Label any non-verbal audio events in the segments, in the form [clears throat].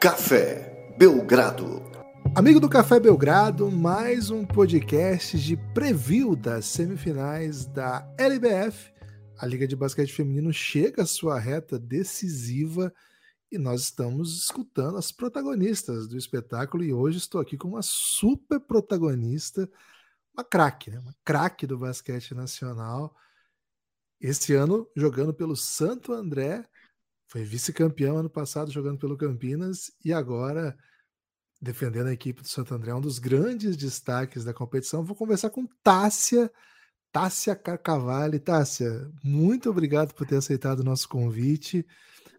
Café Belgrado. Amigo do Café Belgrado, mais um podcast de preview das semifinais da LBF. A Liga de Basquete Feminino chega à sua reta decisiva e nós estamos escutando as protagonistas do espetáculo e hoje estou aqui com uma super protagonista, uma craque, né? uma craque do basquete nacional. Esse ano jogando pelo Santo André, foi vice-campeão ano passado jogando pelo Campinas e agora defendendo a equipe do Santo André, um dos grandes destaques da competição. Vou conversar com Tássia, Tássia Carcavale. Tássia, muito obrigado por ter aceitado o nosso convite.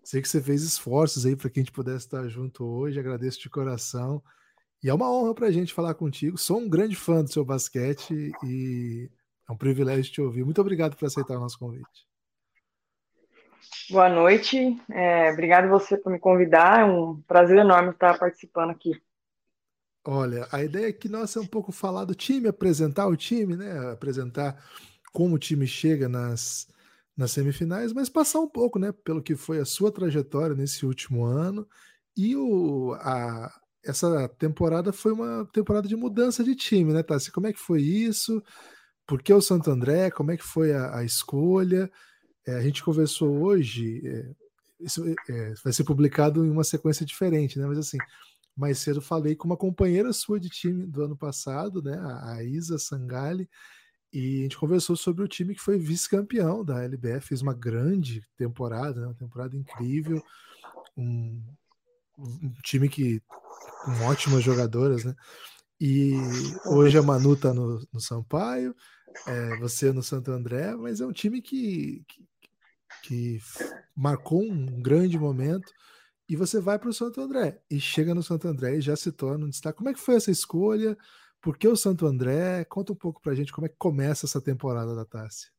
Sei que você fez esforços aí para que a gente pudesse estar junto hoje, agradeço de coração. E é uma honra para a gente falar contigo. Sou um grande fã do seu basquete e é um privilégio te ouvir. Muito obrigado por aceitar o nosso convite. Boa noite, é, obrigado você por me convidar. É um prazer enorme estar participando aqui. Olha, a ideia aqui nossa é um pouco falar do time, apresentar o time, né? Apresentar como o time chega nas, nas semifinais, mas passar um pouco, né, pelo que foi a sua trajetória nesse último ano. E o, a, essa temporada foi uma temporada de mudança de time, né, Tassi? Como é que foi isso? Por que o Santo André? Como é que foi a, a escolha? É, a gente conversou hoje, é, isso é, vai ser publicado em uma sequência diferente, né? Mas assim, mais cedo falei com uma companheira sua de time do ano passado, né, a Isa Sangali, e a gente conversou sobre o time que foi vice-campeão da LBF, fez uma grande temporada, né, uma temporada incrível, um, um time que com ótimas jogadoras, né? E hoje a Manu tá no, no Sampaio, é, você no Santo André, mas é um time que, que, que marcou um grande momento e você vai para o Santo André e chega no Santo André e já se torna um destaque. Como é que foi essa escolha? Por que o Santo André? Conta um pouco para a gente como é que começa essa temporada da Tássia.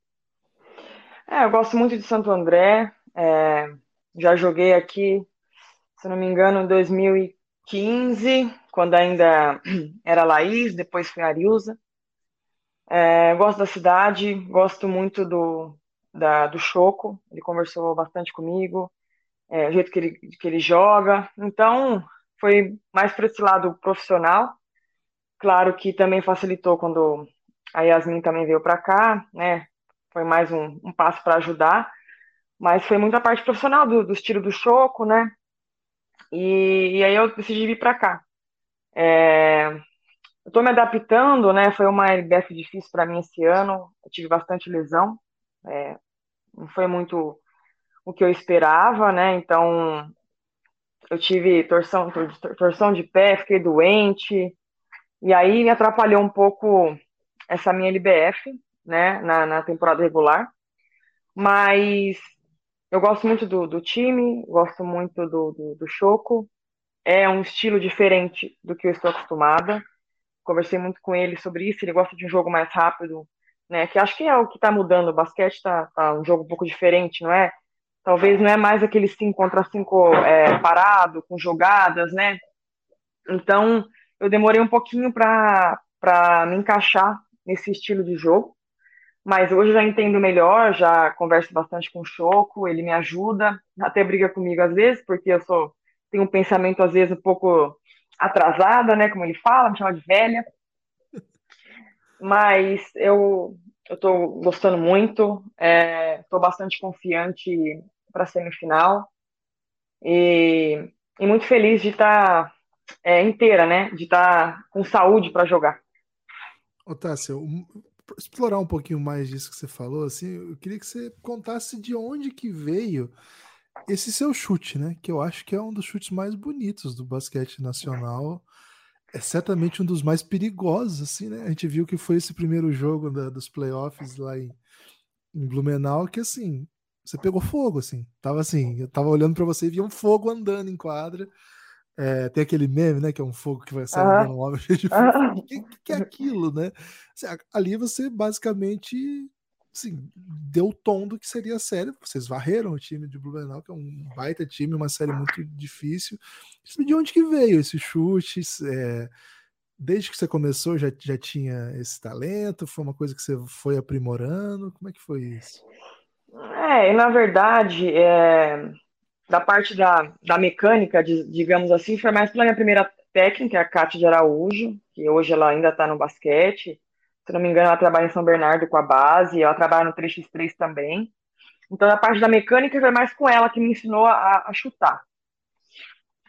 É, eu gosto muito de Santo André. É, já joguei aqui, se não me engano, em 2015, quando ainda [clears throat] era Laís, depois foi Ariusa. É, gosto da cidade, gosto muito do, da, do Choco, ele conversou bastante comigo é, o jeito que ele, que ele joga. Então, foi mais para esse lado profissional. Claro que também facilitou quando a Yasmin também veio para cá, né? Foi mais um, um passo para ajudar. Mas foi muita parte profissional do, dos tiros do choco, né? E, e aí eu decidi vir para cá. É, eu estou me adaptando, né? Foi uma LBF difícil para mim esse ano. Eu tive bastante lesão. É, não foi muito o que eu esperava, né? Então, eu tive torção, torção de pé, fiquei doente, e aí me atrapalhou um pouco essa minha LBF, né, na, na temporada regular. Mas eu gosto muito do, do time, gosto muito do, do, do Choco. É um estilo diferente do que eu estou acostumada. Conversei muito com ele sobre isso. Ele gosta de um jogo mais rápido, né? Que acho que é o que está mudando. O basquete está tá um jogo um pouco diferente, não é? Talvez não é mais aquele 5 contra 5 é, parado, com jogadas, né? Então, eu demorei um pouquinho para me encaixar nesse estilo de jogo, mas hoje já entendo melhor, já converso bastante com o Choco, ele me ajuda, até briga comigo às vezes, porque eu sou tenho um pensamento às vezes um pouco atrasada, né, como ele fala, me chama de velha. Mas eu estou gostando muito, estou é, bastante confiante para a semifinal e, e, muito feliz de estar tá, é, inteira, né? De estar tá com saúde para jogar. Otásio, explorar um pouquinho mais disso que você falou, assim, eu queria que você contasse de onde que veio esse seu chute, né? Que eu acho que é um dos chutes mais bonitos do basquete nacional é certamente um dos mais perigosos, assim, né? A gente viu que foi esse primeiro jogo da, dos playoffs lá em, em, Blumenau, que assim, você pegou fogo, assim. Tava assim, eu tava olhando para você e via um fogo andando em quadra. É, tem aquele meme, né? Que é um fogo que vai sair ah. um homem cheio de fogo. O que, que, é aquilo, né? Assim, ali você basicamente assim, deu o tom do que seria a série. Vocês varreram o time de Blumenau, que é um baita time, uma série muito difícil. De onde que veio esse chute? É, desde que você começou já, já tinha esse talento? Foi uma coisa que você foi aprimorando? Como é que foi isso? É, na verdade, é, da parte da, da mecânica, de, digamos assim, foi mais pela minha primeira técnica, a Cátia de Araújo, que hoje ela ainda está no basquete. Se não me engano, ela trabalha em São Bernardo com a base, ela trabalha no 3x3 também. Então, a parte da mecânica foi mais com ela que me ensinou a, a chutar.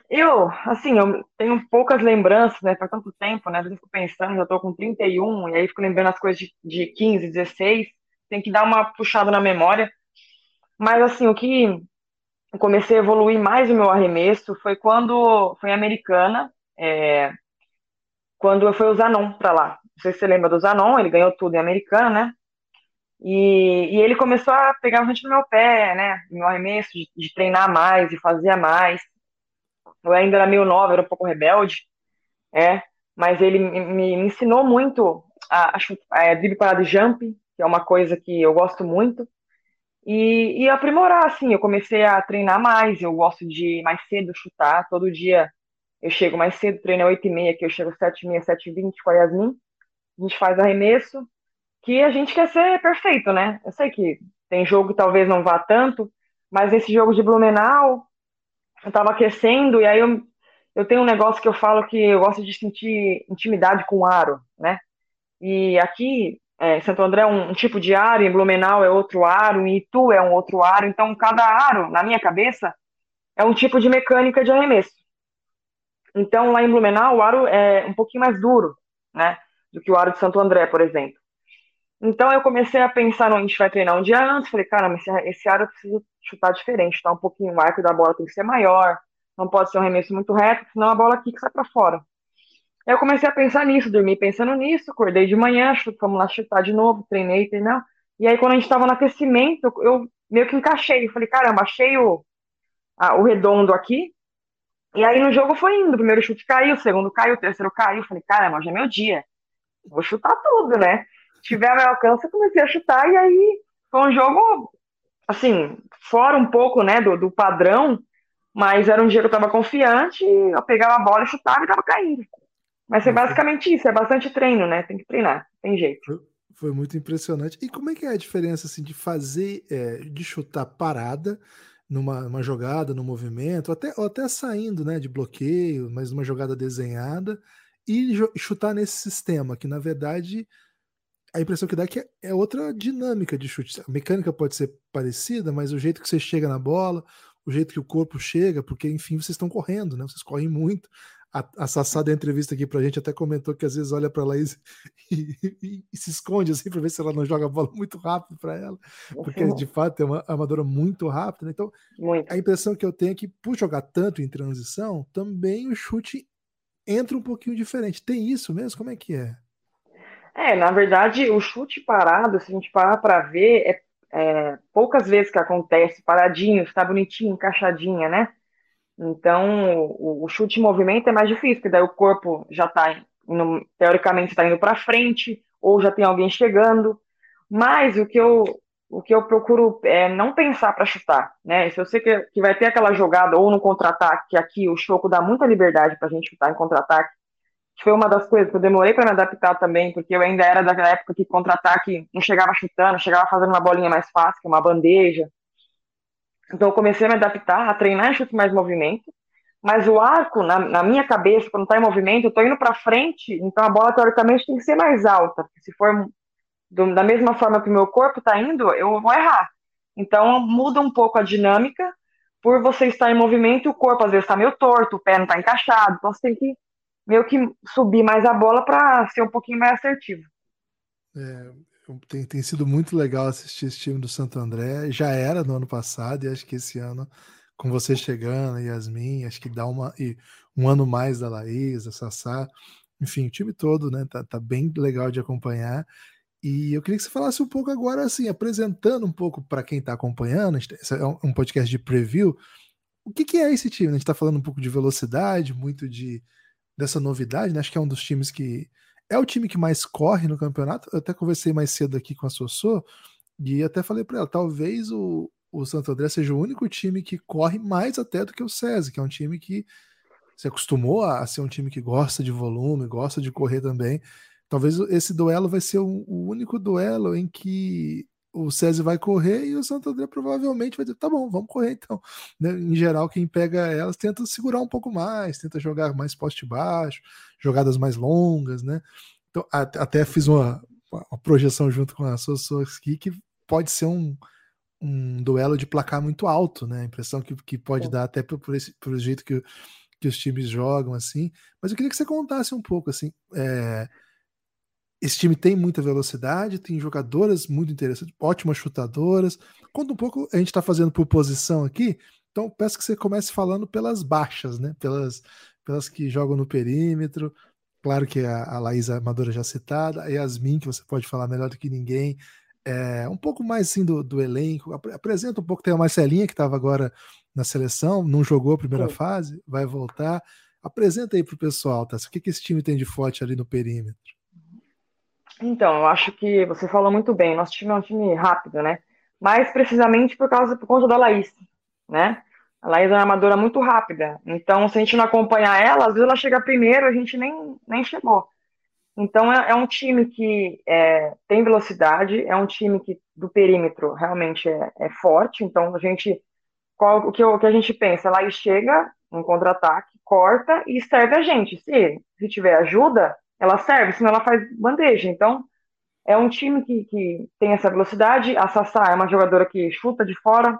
Eu, assim, eu tenho poucas lembranças, né? Faz tanto tempo, né? Às vezes fico pensando, já tô com 31, e aí fico lembrando as coisas de, de 15, 16. Tem que dar uma puxada na memória. Mas, assim, o que eu comecei a evoluir mais o meu arremesso foi quando foi Americana, é, quando eu fui o Zanon para lá. Sei se você lembra do Zanon, ele ganhou tudo em Americana, né? E, e ele começou a pegar bastante no meu pé, né? Meu arremesso, de, de treinar mais e fazer mais. Eu ainda era meio nova, era um pouco rebelde, é, mas ele me, me ensinou muito a, a, a é, drible parado jump, que é uma coisa que eu gosto muito, e, e aprimorar, assim, eu comecei a treinar mais, eu gosto de mais cedo chutar, todo dia eu chego mais cedo, treino às 8h30, que eu chego às 7h30, 7h20 com a Yasmin, a gente faz arremesso, que a gente quer ser perfeito, né? Eu sei que tem jogo que talvez não vá tanto, mas nesse jogo de Blumenau, eu tava aquecendo, e aí eu, eu tenho um negócio que eu falo que eu gosto de sentir intimidade com o aro, né? E aqui, é, Santo André é um, um, tipo de aro, em Blumenau é outro aro, em Itu é um outro aro, então cada aro, na minha cabeça, é um tipo de mecânica de arremesso. Então, lá em Blumenau, o aro é um pouquinho mais duro, né, do que o aro de Santo André, por exemplo. Então, eu comecei a pensar no a gente vai treinar um dia antes, falei, cara, esse, esse aro eu preciso chutar diferente, chutar um pouquinho, o arco da bola tem que ser maior, não pode ser um arremesso muito reto, senão a bola que sai para fora. Eu comecei a pensar nisso, dormi pensando nisso, acordei de manhã, fomos lá chutar de novo, treinei, treinei. E aí, quando a gente estava no aquecimento, eu meio que encaixei. Falei, caramba, achei o, a, o redondo aqui. E aí no jogo foi indo. O primeiro chute caiu, o segundo caiu, o terceiro caiu. Falei, caramba, hoje é meu dia. Vou chutar tudo, né? Tiver meu alcance, eu comecei a chutar. E aí foi um jogo, assim, fora um pouco, né, do, do padrão. Mas era um dia que eu estava confiante. Eu pegava a bola, chutava e estava caindo. Mas é basicamente isso, é bastante treino, né? Tem que treinar, tem jeito. Foi, muito impressionante. E como é que é a diferença assim, de fazer, é, de chutar parada numa jogada, no movimento, ou até, até saindo né, de bloqueio, mas numa jogada desenhada, e chutar nesse sistema, que na verdade a impressão que dá é que é outra dinâmica de chute. A mecânica pode ser parecida, mas o jeito que você chega na bola, o jeito que o corpo chega, porque enfim vocês estão correndo, né? Vocês correm muito. A, a Sassá da entrevista aqui pra gente até comentou que às vezes olha pra Laís [laughs] e, e, e se esconde assim pra ver se ela não joga a bola muito rápido para ela, porque de fato é uma amadora muito rápida. Né? Então, muito. a impressão que eu tenho é que por jogar tanto em transição, também o chute entra um pouquinho diferente. Tem isso mesmo? Como é que é? É, na verdade, o chute parado, se a gente parar para ver, é, é, poucas vezes que acontece paradinho, está bonitinho, encaixadinha, né? Então, o, o, chute em movimento é mais difícil, porque daí o corpo já está, teoricamente, está indo para frente, ou já tem alguém chegando. Mas o que eu, o que eu procuro é não pensar para chutar, né? Se eu sei que, que vai ter aquela jogada ou no contra-ataque, que aqui o Choco dá muita liberdade para a gente chutar em contra-ataque, que foi uma das coisas que eu demorei para me adaptar também, porque eu ainda era daquela época que contra-ataque não chegava chutando, chegava fazendo uma bolinha mais fácil, uma bandeja. Então eu comecei a me adaptar, a treinar chute mais movimento, mas o arco, na, na minha cabeça, quando está em movimento, eu estou indo para frente, então a bola teoricamente tem que ser mais alta, porque se for do, da mesma forma que o meu corpo está indo, eu vou errar. Então muda um pouco a dinâmica, por você estar em movimento, o corpo às vezes está meio torto, o pé não está encaixado, então você tem que meio que subir mais a bola para ser um pouquinho mais assertivo. É, tem, tem sido muito legal assistir esse time do Santo André. Já era no ano passado, e acho que esse ano, com você chegando, Yasmin, acho que dá uma, e um ano mais da Laís, da Sassá, enfim, o time todo, né? Tá, tá bem legal de acompanhar. E eu queria que você falasse um pouco agora, assim, apresentando um pouco para quem está acompanhando, esse é um podcast de preview. O que, que é esse time? A gente está falando um pouco de velocidade, muito de dessa novidade, né? Acho que é um dos times que é o time que mais corre no campeonato. Eu até conversei mais cedo aqui com a Sossô e até falei para ela, talvez o, o Santo André seja o único time que corre mais até do que o SESI, que é um time que se acostumou a ser um time que gosta de volume, gosta de correr também. Talvez esse duelo vai ser o, o único duelo em que o César vai correr e o Santo André provavelmente vai dizer, tá bom, vamos correr então. Né? Em geral, quem pega elas tenta segurar um pouco mais, tenta jogar mais poste baixo, jogadas mais longas, né? Então, até fiz uma, uma projeção junto com a Sosowski que pode ser um, um duelo de placar muito alto, né? A impressão que, que pode dar até por, por, esse, por jeito que, que os times jogam, assim. Mas eu queria que você contasse um pouco, assim, é, esse time tem muita velocidade, tem jogadoras muito interessantes, ótimas chutadoras. Conta um pouco, a gente está fazendo por posição aqui, então peço que você comece falando pelas baixas, né? Pelas, pelas que jogam no perímetro. Claro que a, a Laís Amadora já citada, a Yasmin, que você pode falar melhor do que ninguém. É, um pouco mais assim do, do elenco. Apresenta um pouco, tem a Marcelinha, que estava agora na seleção, não jogou a primeira fase, vai voltar. Apresenta aí para o pessoal, tá? O que, que esse time tem de forte ali no perímetro? Então, eu acho que você falou muito bem. Nosso time é um time rápido, né? Mais precisamente por causa por conta da Laís, né? A Laís é uma armadora muito rápida. Então, se a gente não acompanhar ela, às vezes ela chega primeiro, a gente nem, nem chegou. Então, é, é um time que é, tem velocidade, é um time que do perímetro realmente é, é forte. Então, a gente. Qual, o, que, o que a gente pensa? A Laís chega um contra-ataque, corta e serve a gente. Se, se tiver ajuda, ela serve, senão ela faz bandeja. Então, é um time que, que tem essa velocidade. A Sassá é uma jogadora que chuta de fora.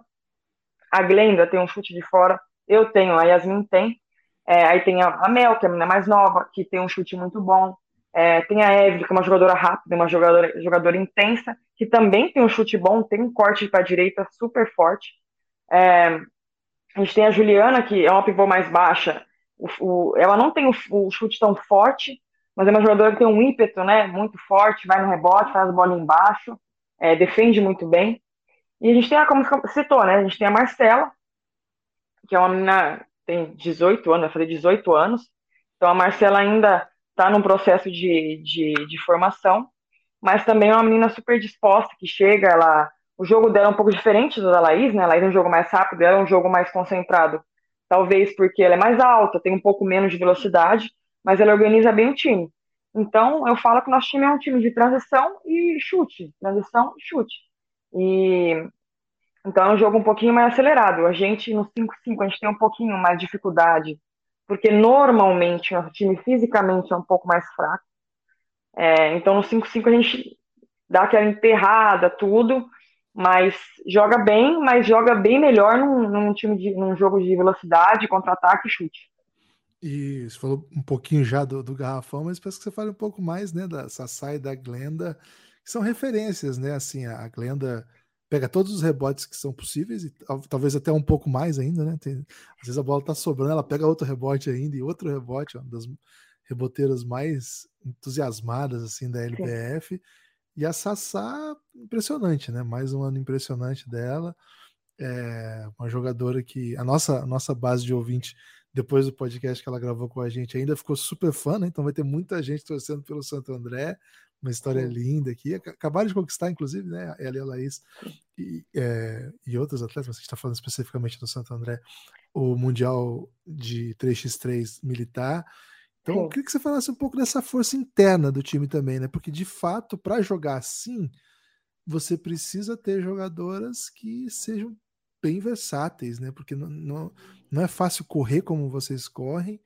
A Glenda tem um chute de fora. Eu tenho, a Yasmin tem. É, aí tem a, Mel, que é a menina mais nova, que tem um chute muito bom. É, tem a Evelyn, que é uma jogadora rápida, uma jogadora, jogadora intensa, que também tem um chute bom, tem um corte para a direita super forte. É, a gente tem a Juliana, que é uma pivô mais baixa. O, o, ela não tem o, o, chute tão forte, mas é uma jogadora que tem um ímpeto né, muito forte, vai no rebote, faz a bola embaixo, é, defende muito bem. E a gente tem, a, como citou, né, a gente tem a Marcela, que é uma menina, tem 18 anos, vai fazer 18 anos, então a Marcela ainda está num processo de, de, de, formação, mas também é uma menina super disposta, que chega, ela, o jogo dela é um pouco diferente do da Laís, né, a Laís é um jogo mais rápido, ela é um jogo mais concentrado, talvez porque ela é mais alta, tem um pouco menos de velocidade, mas ela organiza bem o time. Então, eu falo que o nosso time é um time de transição e chute, transição e chute. E então é um jogo um pouquinho mais acelerado. A gente no 5-5 a gente tem um pouquinho mais de dificuldade, porque normalmente o time fisicamente é um pouco mais fraco. É, então no 5-5 a gente dá aquela enterrada, tudo, mas joga bem, mas joga bem melhor num, num time de, num jogo de velocidade, contra-ataque e chute. E você falou um pouquinho já do, do garrafão, mas peço que você fale um pouco mais, né, da Sassai e da Glenda, que são referências, né? Assim, a Glenda pega todos os rebotes que são possíveis e talvez até um pouco mais ainda, né? Tem, às vezes a bola tá sobrando, ela pega outro rebote ainda e outro rebote, uma das reboteiras mais entusiasmadas assim da LBF. E a Sassá, impressionante, né? Mais um ano impressionante dela. É uma jogadora que a nossa, a nossa base de ouvinte depois do podcast que ela gravou com a gente, ainda ficou super fã, né? Então vai ter muita gente torcendo pelo Santo André, uma história linda aqui. Acabaram de conquistar, inclusive, né? Ela e a Laís e, é, e outros atletas, mas a gente está falando especificamente do Santo André, o Mundial de 3x3 militar. Então, eu queria que você falasse um pouco dessa força interna do time também, né? Porque de fato, para jogar assim, você precisa ter jogadoras que sejam bem versáteis, né? Porque não, não, não é fácil correr como vocês correm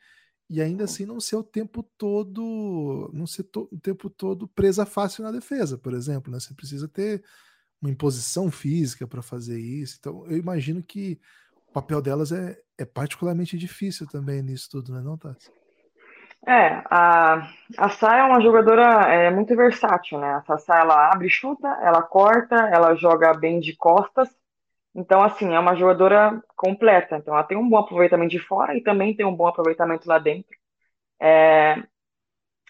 e ainda assim não ser o tempo todo, não ser to, o tempo todo presa fácil na defesa, por exemplo, né? Você precisa ter uma imposição física para fazer isso. Então, eu imagino que o papel delas é, é particularmente difícil também nisso tudo, né, não, Tassi? É, a, a Sá é uma jogadora é, muito versátil, né? A Sassá, ela abre e chuta, ela corta, ela joga bem de costas, então, assim, é uma jogadora completa. Então, ela tem um bom aproveitamento de fora e também tem um bom aproveitamento lá dentro. É,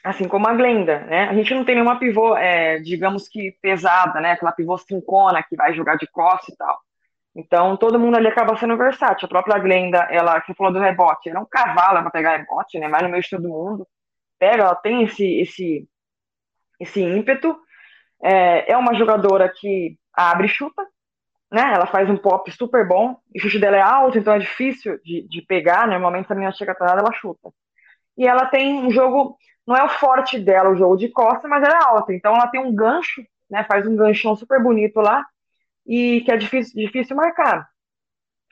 assim como a Glenda, né? A gente não tem nenhuma pivô, é, digamos que pesada, né? Aquela pivô cincona que vai jogar de costas e tal. Então, todo mundo ali acaba sendo versátil. A própria Glenda, ela, que falou do rebote, era é um cavalo para pegar rebote, né? Vai no meio de todo mundo. Pega, ela tem esse, esse, esse ímpeto. É, é uma jogadora que abre e chuta, né? Ela faz um pop super bom, o chute dela é alto, então é difícil de, de pegar. Normalmente, se a menina chega atrás, ela chuta. E ela tem um jogo, não é o forte dela o jogo de costa, mas ela é alta, então ela tem um gancho né? Faz um ganchão super bonito lá e que é difícil, difícil marcar.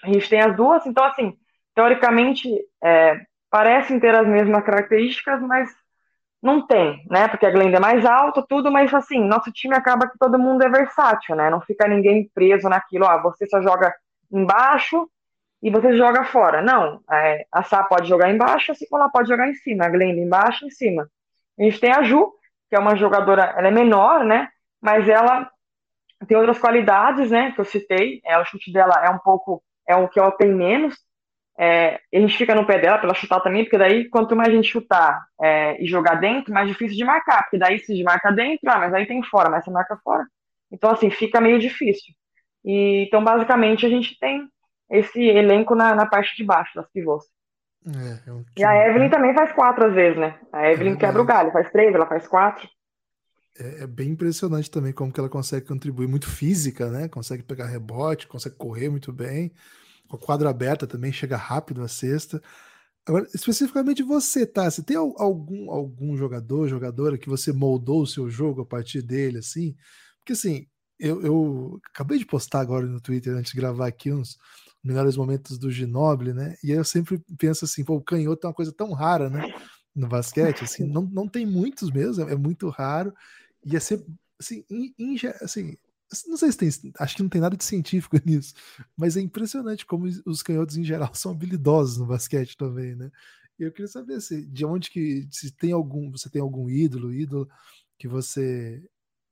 A gente tem as duas, então assim, teoricamente é, parecem ter as mesmas características, mas não tem, né? Porque a Glenda é mais alta, tudo, mas assim, nosso time acaba que todo mundo é versátil, né? Não fica ninguém preso naquilo, ó, você só joga embaixo e você joga fora. Não, é, a Sá pode jogar embaixo, assim como ela pode jogar em cima, a Glenda embaixo, em cima. A gente tem a Ju, que é uma jogadora, ela é menor, né? Mas ela tem outras qualidades, né? Que eu citei. É, o chute dela é um pouco, é o que ela tem menos. É, a gente fica no pé dela para ela chutar também, porque daí quanto mais a gente chutar é, e jogar dentro, mais difícil de marcar, porque daí se marca dentro, ah, mas aí tem fora, mas você marca fora. Então, assim, fica meio difícil. E, então, basicamente, a gente tem esse elenco na, na parte de baixo das pivôs. É, é e a Evelyn também faz quatro às vezes, né? A Evelyn é quebra o galho, faz três, ela faz quatro. É, é, bem impressionante também como que ela consegue contribuir muito física, né? Consegue pegar rebote, consegue correr muito bem. Com a quadra aberta também chega rápido a cesta. Agora, especificamente você, tá? Você tem algum, algum jogador, jogadora que você moldou o seu jogo a partir dele, assim? Porque assim, eu, eu acabei de postar agora no Twitter antes de gravar aqui uns melhores momentos do Ginobili, né? E eu sempre penso assim, pô, o canhoto é uma coisa tão rara, né? No basquete, assim, [laughs] não, não tem muitos mesmo, é muito raro. Ia ser, assim, in, in, assim, não sei se tem, acho que não tem nada de científico [laughs] nisso, mas é impressionante como os canhotos em geral são habilidosos no basquete também, né? E eu queria saber se, de onde que, se tem algum, você tem algum ídolo, ídolo que você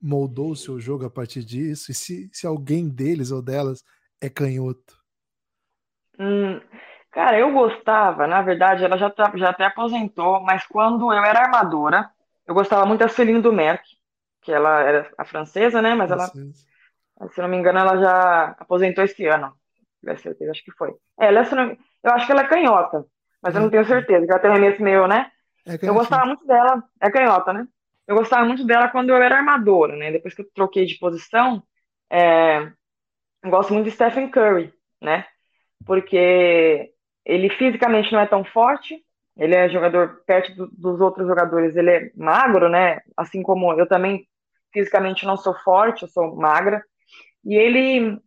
moldou o seu jogo a partir disso, e se, se alguém deles ou delas é canhoto. Hum, cara, eu gostava, na verdade, ela já, já até aposentou, mas quando eu era armadora, eu gostava muito da Celine Dumerc, que ela era a francesa, né? Mas ela, se não me engano, ela já aposentou esse ano. certeza, acho que foi. É, ela, eu acho que ela é canhota, mas eu não tenho certeza, que ela tem um remesso meio, né? É eu gostava muito dela, é canhota, né? Eu gostava muito dela quando eu era armadora, né? Depois que eu troquei de posição, é, eu gosto muito de Stephen Curry, né? porque ele fisicamente não é tão forte, ele é jogador perto do, dos outros jogadores, ele é magro, né? Assim como eu também fisicamente não sou forte, eu sou magra. E ele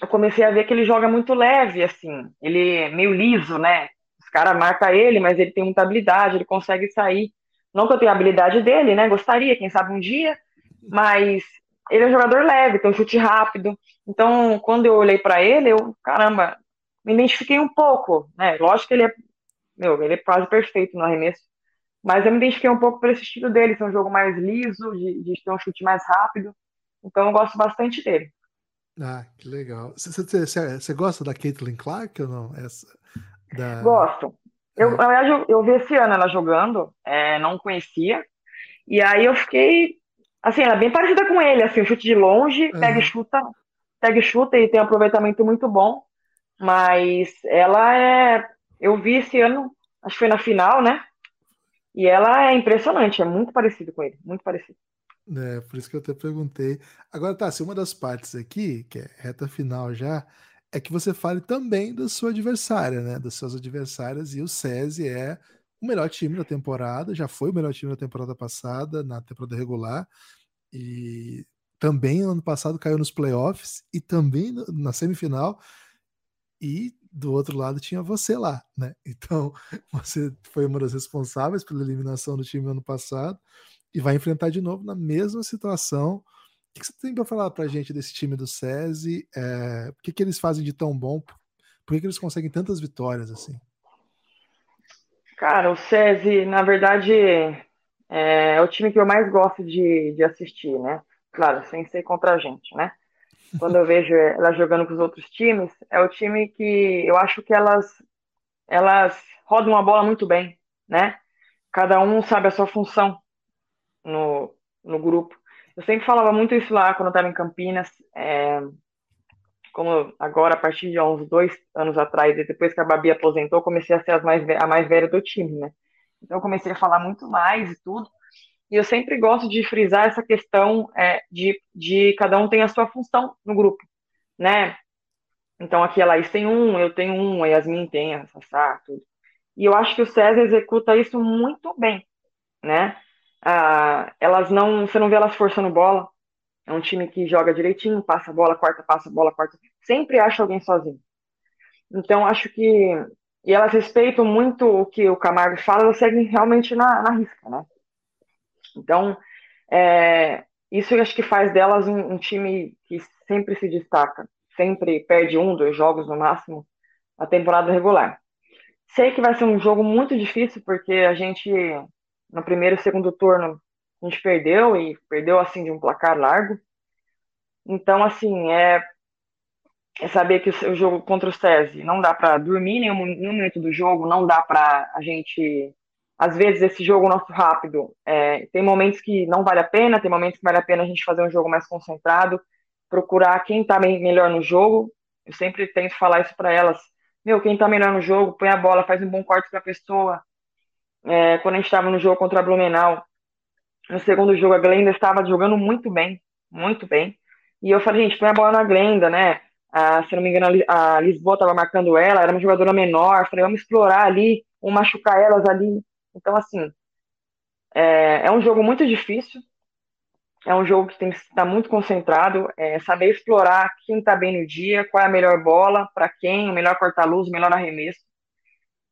eu comecei a ver que ele joga muito leve, assim. Ele é meio liso, né? Os caras marcam ele, mas ele tem muita habilidade, ele consegue sair. Não que eu tenha a habilidade dele, né? Gostaria, quem sabe um dia, mas ele é um jogador leve, tem um chute rápido. Então, quando eu olhei para ele, eu, caramba, me identifiquei um pouco, né? Lógico que ele é, meu, ele é quase perfeito no arremesso, mas eu me identifiquei um pouco esse estilo dele, ser um jogo mais liso, de, de ter um chute mais rápido, então eu gosto bastante dele. Ah, que legal. Você gosta da Caitlin Clark ou não? Essa, da... Gosto. Eu, na verdade, eu, eu vi esse ano ela jogando, é, não conhecia, e aí eu fiquei, assim, ela é bem parecida com ele, assim, chute de longe, pega e chuta, pega e chuta e tem um aproveitamento muito bom. Mas ela é. Eu vi esse ano, acho que foi na final, né? E ela é impressionante, é muito parecido com ele, muito parecido. É, por isso que eu até perguntei. Agora, tá, se uma das partes aqui, que é reta final já, é que você fale também da sua adversária, né? Das suas adversárias, e o SESI é o melhor time da temporada, já foi o melhor time da temporada passada, na temporada regular, e também ano passado caiu nos playoffs, e também na semifinal, e do outro lado tinha você lá, né? [laughs] Então você foi uma das responsáveis pela eliminação do time ano passado e vai enfrentar de novo na mesma situação. O que você tem para falar para a gente desse time do SESI? É, o que, que eles fazem de tão bom? Por que, que eles conseguem tantas vitórias assim? Cara, o SESI, na verdade, é, é o time que eu mais gosto de, de assistir, né? Claro, sem ser contra a gente, né? Quando eu vejo ela jogando com os outros times, é o time que eu acho que elas elas rodam a bola muito bem, né? Cada um sabe a sua função no, no grupo. Eu sempre falava muito isso lá quando eu estava em Campinas, é, como agora, a partir de uns dois anos atrás, e depois que a Babi aposentou, comecei a ser as mais, a mais velha do time, né? Então eu comecei a falar muito mais e tudo. E eu sempre gosto de frisar essa questão é, de, de cada um tem a sua função no grupo, né? Então aqui a Laís tem um, eu tenho um, a Yasmin tem, a Sassá, tudo. E eu acho que o César executa isso muito bem, né? Ah, elas não, você não vê elas forçando bola, É um time que joga direitinho, passa a bola, corta, passa a bola, corta. Sempre acha alguém sozinho. Então, acho que. E elas respeitam muito o que o Camargo fala, elas seguem realmente na, na risca, né? Então, é, isso eu acho que faz delas um, um, time que sempre se destaca, sempre perde um, dois jogos no máximo a temporada regular. Sei que vai ser um jogo muito difícil, porque a gente, no primeiro e segundo turno, a gente perdeu, e perdeu assim de um placar largo. Então, assim, é, é saber que o jogo contra o SESI não dá para dormir nenhum, nenhum momento do jogo, não dá para a gente. Às vezes, esse jogo nosso rápido, é, tem momentos que não vale a pena, tem momentos que vale a pena a gente fazer um jogo mais concentrado, procurar quem está melhor no jogo. Eu sempre tento falar isso para elas. Meu, quem está melhor no jogo, põe a bola, faz um bom corte para a pessoa. É, quando a gente estava no jogo contra a Blumenau, no segundo jogo, a Glenda estava jogando muito bem, muito bem. E eu falei, gente, põe a bola na Glenda, né? Ah, se não me engano, a Lisboa estava marcando ela, era uma jogadora menor. Falei, vamos explorar ali, vamos machucar elas ali. Então, assim, é, é um jogo muito difícil. É um jogo que tem que estar muito concentrado, é, saber explorar quem está bem no dia, qual é a melhor bola, para quem, o melhor corta-luz, o melhor arremesso.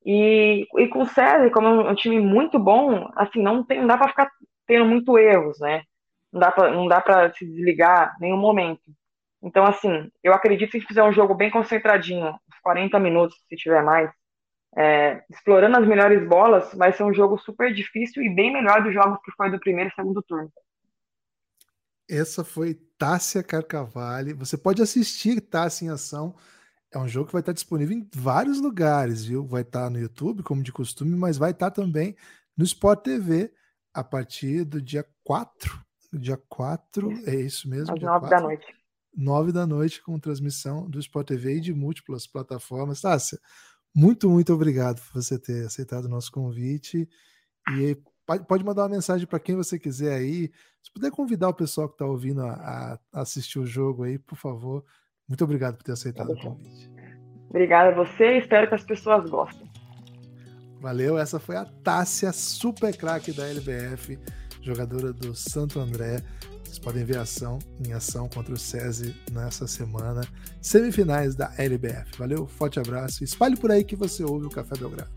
E, e com o César, como é um time muito bom, assim, não, tem, não dá para ficar tendo muito erros, né? Não dá não dá para se desligar nenhum momento. Então, assim, eu acredito que se fizer um jogo bem concentradinho, uns 40 minutos, se tiver mais, é, explorando as melhores bolas, vai ser um jogo super difícil e bem melhor dos jogos que foi do primeiro e segundo turno. Essa foi Tássia Carcavalli. Você pode assistir Tássia em ação. É um jogo que vai estar disponível em vários lugares, viu? Vai estar no YouTube, como de costume, mas vai estar também no Sport TV a partir do dia 4. Dia 4, é isso mesmo? Às 9 da noite. 9 da noite, com transmissão do Sport TV e de múltiplas plataformas. Tássia, muito, muito obrigado por você ter aceitado o nosso convite. E pode mandar uma mensagem para quem você quiser aí. Se puder convidar o pessoal que está ouvindo a, a, assistir o jogo aí, por favor. Muito obrigado por ter aceitado o convite. Obrigada a você, espero que as pessoas gostem. Valeu, essa foi a Tássia, super craque da LBF, jogadora do Santo André. Vocês podem ver a ação em ação contra o SESI nessa semana. Semifinais da LBF. Valeu, forte abraço. Espalhe por aí que você ouve o Café Belgrado.